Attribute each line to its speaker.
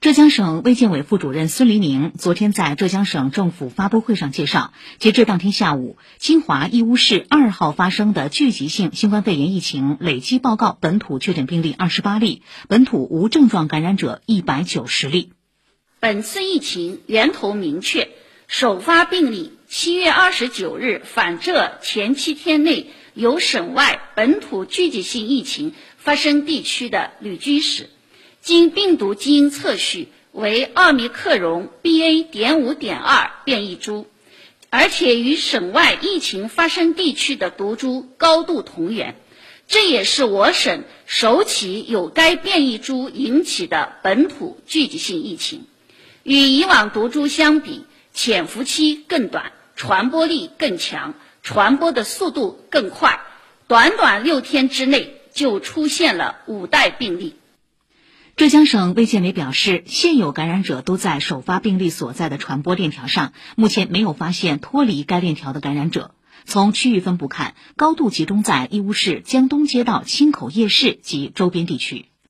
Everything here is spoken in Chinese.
Speaker 1: 浙江省卫健委副主任孙黎明昨天在浙江省政府发布会上介绍，截至当天下午，金华义乌市二号发生的聚集性新冠肺炎疫情累计报告本土确诊病例二十八例，本土无症状感染者一百九十例。
Speaker 2: 本次疫情源头明确，首发病例七月二十九日返浙前七天内由省外本土聚集性疫情发生地区的旅居史。经病毒基因测序为奥密克戎 BA. 点五点二变异株，而且与省外疫情发生地区的毒株高度同源，这也是我省首起由该变异株引起的本土聚集性疫情。与以往毒株相比，潜伏期更短，传播力更强，传播的速度更快，短短六天之内就出现了五代病例。
Speaker 1: 浙江省卫健委表示，现有感染者都在首发病例所在的传播链条上，目前没有发现脱离该链条的感染者。从区域分布看，高度集中在义乌市江东街道青口夜市及周边地区。